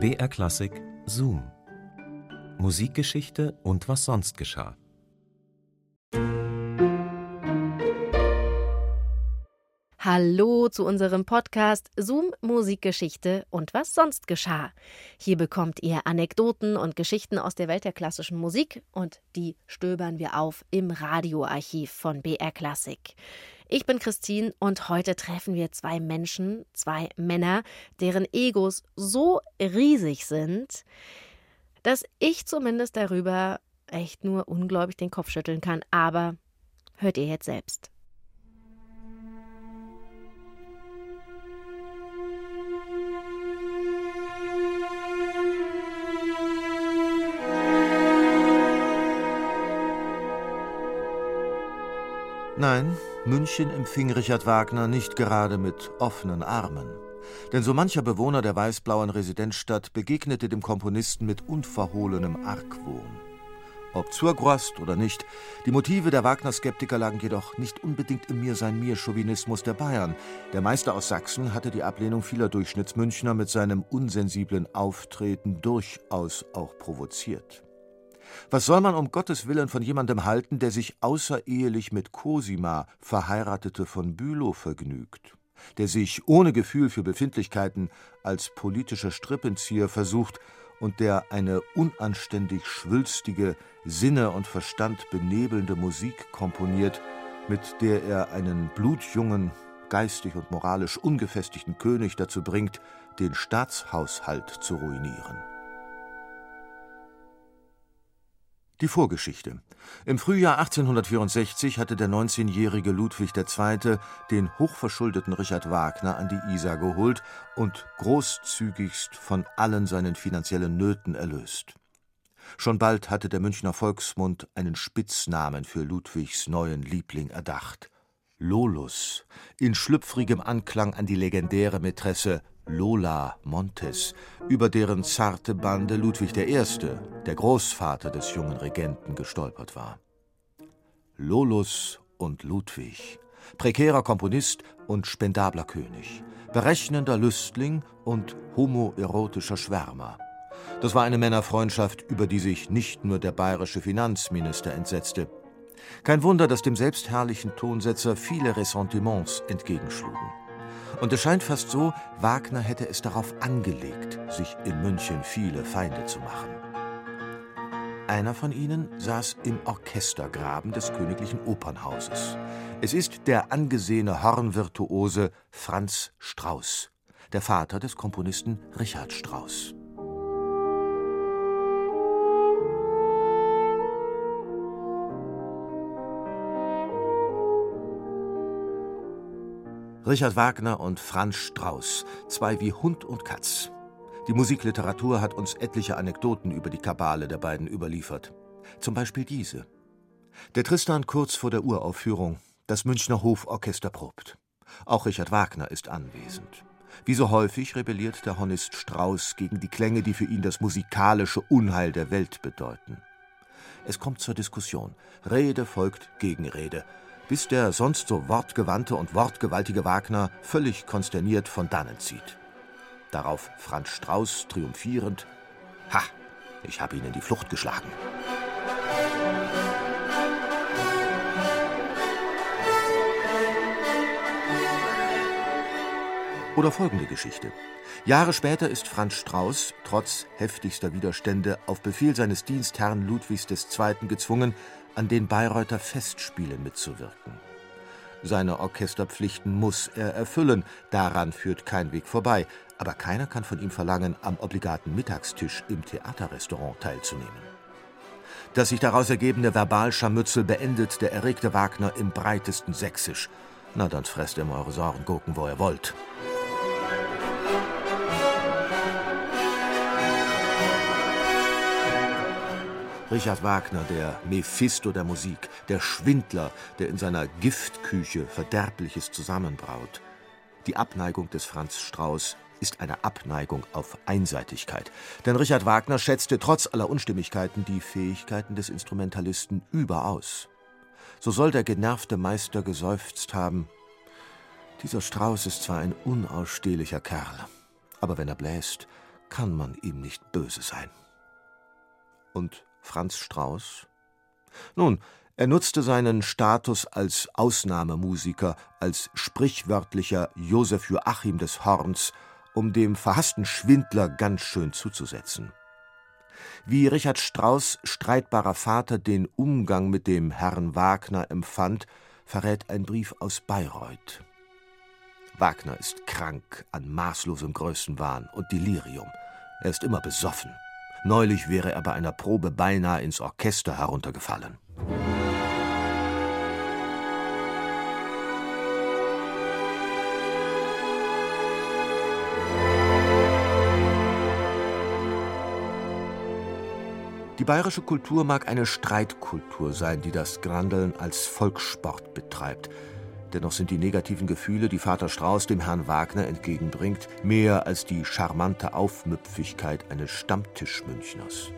BR Klassik Zoom. Musikgeschichte und was sonst geschah. Hallo zu unserem Podcast Zoom Musikgeschichte und was sonst geschah. Hier bekommt ihr Anekdoten und Geschichten aus der Welt der klassischen Musik und die stöbern wir auf im Radioarchiv von BR Klassik. Ich bin Christine und heute treffen wir zwei Menschen, zwei Männer, deren Egos so riesig sind, dass ich zumindest darüber echt nur ungläubig den Kopf schütteln kann. Aber hört ihr jetzt selbst. Nein, München empfing Richard Wagner nicht gerade mit offenen Armen. Denn so mancher Bewohner der weißblauen Residenzstadt begegnete dem Komponisten mit unverhohlenem Argwohn. Ob Zurgrost oder nicht, die Motive der Wagner-Skeptiker lagen jedoch nicht unbedingt im Mir-sein-Mir-Chauvinismus der Bayern. Der Meister aus Sachsen hatte die Ablehnung vieler Durchschnittsmünchner mit seinem unsensiblen Auftreten durchaus auch provoziert. Was soll man um Gottes Willen von jemandem halten, der sich außerehelich mit Cosima, Verheiratete von Bülow, vergnügt? Der sich ohne Gefühl für Befindlichkeiten als politischer Strippenzieher versucht und der eine unanständig schwülstige, Sinne und Verstand benebelnde Musik komponiert, mit der er einen blutjungen, geistig und moralisch ungefestigten König dazu bringt, den Staatshaushalt zu ruinieren. Die Vorgeschichte. Im Frühjahr 1864 hatte der 19-jährige Ludwig II. den hochverschuldeten Richard Wagner an die Isar geholt und großzügigst von allen seinen finanziellen Nöten erlöst. Schon bald hatte der Münchner Volksmund einen Spitznamen für Ludwigs neuen Liebling erdacht. Lolus, in schlüpfrigem Anklang an die legendäre Mätresse Lola Montes, über deren zarte Bande Ludwig I., der Großvater des jungen Regenten, gestolpert war. Lolus und Ludwig, prekärer Komponist und spendabler König, berechnender Lüstling und homoerotischer Schwärmer. Das war eine Männerfreundschaft, über die sich nicht nur der bayerische Finanzminister entsetzte. Kein Wunder, dass dem selbstherrlichen Tonsetzer viele Ressentiments entgegenschlugen. Und es scheint fast so, Wagner hätte es darauf angelegt, sich in München viele Feinde zu machen. Einer von ihnen saß im Orchestergraben des Königlichen Opernhauses. Es ist der angesehene Hornvirtuose Franz Strauß, der Vater des Komponisten Richard Strauß. Richard Wagner und Franz Strauß, zwei wie Hund und Katz. Die Musikliteratur hat uns etliche Anekdoten über die Kabale der beiden überliefert. Zum Beispiel diese. Der Tristan kurz vor der Uraufführung. Das Münchner Hoforchester probt. Auch Richard Wagner ist anwesend. Wie so häufig rebelliert der Hornist Strauß gegen die Klänge, die für ihn das musikalische Unheil der Welt bedeuten. Es kommt zur Diskussion. Rede folgt Gegenrede bis der sonst so wortgewandte und wortgewaltige Wagner völlig konsterniert von dannen zieht. Darauf Franz Strauß triumphierend: Ha, ich habe ihn in die Flucht geschlagen. Oder folgende Geschichte. Jahre später ist Franz Strauß, trotz heftigster Widerstände, auf Befehl seines Dienstherrn Ludwigs II. gezwungen, an den Bayreuther Festspielen mitzuwirken. Seine Orchesterpflichten muss er erfüllen, daran führt kein Weg vorbei, aber keiner kann von ihm verlangen, am obligaten Mittagstisch im Theaterrestaurant teilzunehmen. Das sich daraus ergebende Verbalscharmützel beendet der erregte Wagner im breitesten Sächsisch. Na, dann fresst ihm eure Sorgengurken, wo ihr wollt. Richard Wagner, der Mephisto der Musik, der Schwindler, der in seiner Giftküche Verderbliches zusammenbraut. Die Abneigung des Franz Strauß ist eine Abneigung auf Einseitigkeit. Denn Richard Wagner schätzte trotz aller Unstimmigkeiten die Fähigkeiten des Instrumentalisten überaus. So soll der genervte Meister geseufzt haben: Dieser Strauß ist zwar ein unausstehlicher Kerl, aber wenn er bläst, kann man ihm nicht böse sein. Und Franz Strauß? Nun, er nutzte seinen Status als Ausnahmemusiker, als sprichwörtlicher Josef Joachim des Horns, um dem verhassten Schwindler ganz schön zuzusetzen. Wie Richard Strauss streitbarer Vater den Umgang mit dem Herrn Wagner empfand, verrät ein Brief aus Bayreuth. Wagner ist krank an maßlosem Größenwahn und Delirium. Er ist immer besoffen. Neulich wäre er bei einer Probe beinahe ins Orchester heruntergefallen. Die bayerische Kultur mag eine Streitkultur sein, die das Grandeln als Volkssport betreibt. Dennoch sind die negativen Gefühle, die Vater Strauß dem Herrn Wagner entgegenbringt, mehr als die charmante Aufmüpfigkeit eines Stammtischmünchners.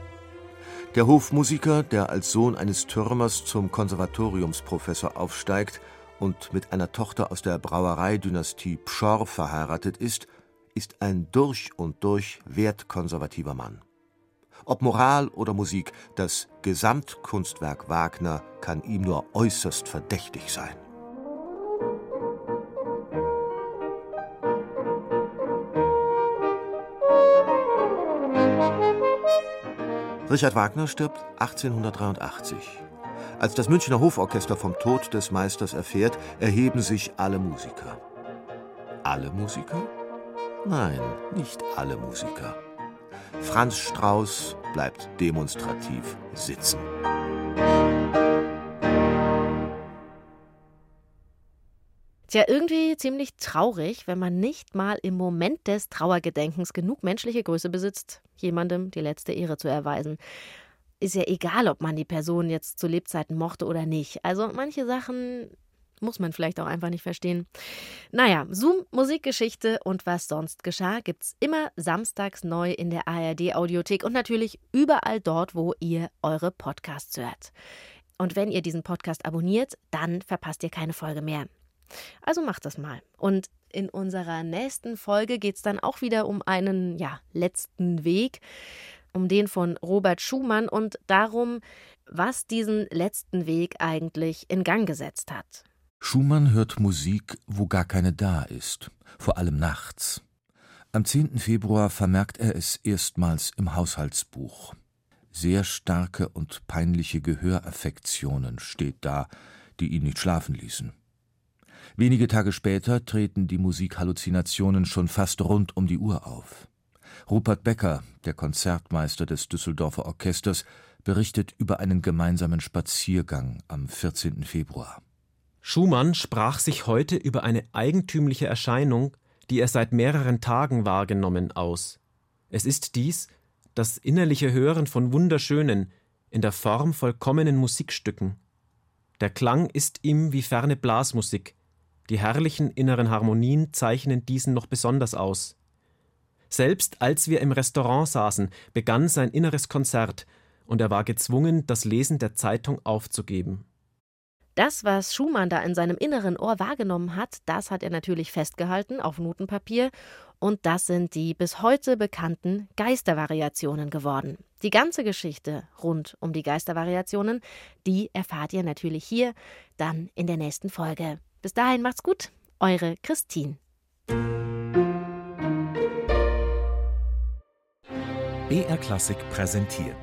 Der Hofmusiker, der als Sohn eines Türmers zum Konservatoriumsprofessor aufsteigt und mit einer Tochter aus der Brauereidynastie Pschorr verheiratet ist, ist ein durch und durch wertkonservativer Mann. Ob Moral oder Musik, das Gesamtkunstwerk Wagner kann ihm nur äußerst verdächtig sein. Richard Wagner stirbt 1883. Als das Münchner Hoforchester vom Tod des Meisters erfährt, erheben sich alle Musiker. Alle Musiker? Nein, nicht alle Musiker. Franz Strauß bleibt demonstrativ sitzen. Tja, irgendwie ziemlich traurig, wenn man nicht mal im Moment des Trauergedenkens genug menschliche Größe besitzt, jemandem die letzte Ehre zu erweisen. Ist ja egal, ob man die Person jetzt zu Lebzeiten mochte oder nicht. Also manche Sachen muss man vielleicht auch einfach nicht verstehen. Naja, Zoom, Musikgeschichte und was sonst geschah, gibt's immer samstags neu in der ARD-Audiothek und natürlich überall dort, wo ihr eure Podcasts hört. Und wenn ihr diesen Podcast abonniert, dann verpasst ihr keine Folge mehr. Also macht das mal. Und in unserer nächsten Folge geht es dann auch wieder um einen ja, letzten Weg, um den von Robert Schumann und darum, was diesen letzten Weg eigentlich in Gang gesetzt hat. Schumann hört Musik, wo gar keine da ist, vor allem nachts. Am 10. Februar vermerkt er es erstmals im Haushaltsbuch. Sehr starke und peinliche Gehöraffektionen steht da, die ihn nicht schlafen ließen. Wenige Tage später treten die Musikhalluzinationen schon fast rund um die Uhr auf. Rupert Becker, der Konzertmeister des Düsseldorfer Orchesters, berichtet über einen gemeinsamen Spaziergang am 14. Februar. Schumann sprach sich heute über eine eigentümliche Erscheinung, die er seit mehreren Tagen wahrgenommen, aus. Es ist dies, das innerliche Hören von wunderschönen, in der Form vollkommenen Musikstücken. Der Klang ist ihm wie ferne Blasmusik, die herrlichen inneren Harmonien zeichnen diesen noch besonders aus. Selbst als wir im Restaurant saßen, begann sein inneres Konzert, und er war gezwungen, das Lesen der Zeitung aufzugeben. Das, was Schumann da in seinem inneren Ohr wahrgenommen hat, das hat er natürlich festgehalten auf Notenpapier und das sind die bis heute bekannten Geistervariationen geworden. Die ganze Geschichte rund um die Geistervariationen, die erfahrt ihr natürlich hier dann in der nächsten Folge. Bis dahin macht's gut, eure Christine. BR Klassik präsentiert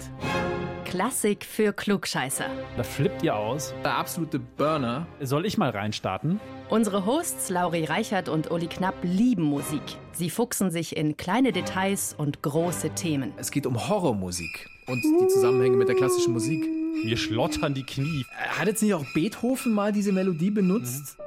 Klassik für Klugscheißer. Da flippt ihr aus. Der absolute Burner. Soll ich mal reinstarten? Unsere Hosts Lauri Reichert und Uli Knapp lieben Musik. Sie fuchsen sich in kleine Details und große Themen. Es geht um Horrormusik und die Zusammenhänge mit der klassischen Musik. Mir schlottern die Knie. Hat jetzt nicht auch Beethoven mal diese Melodie benutzt? Mhm.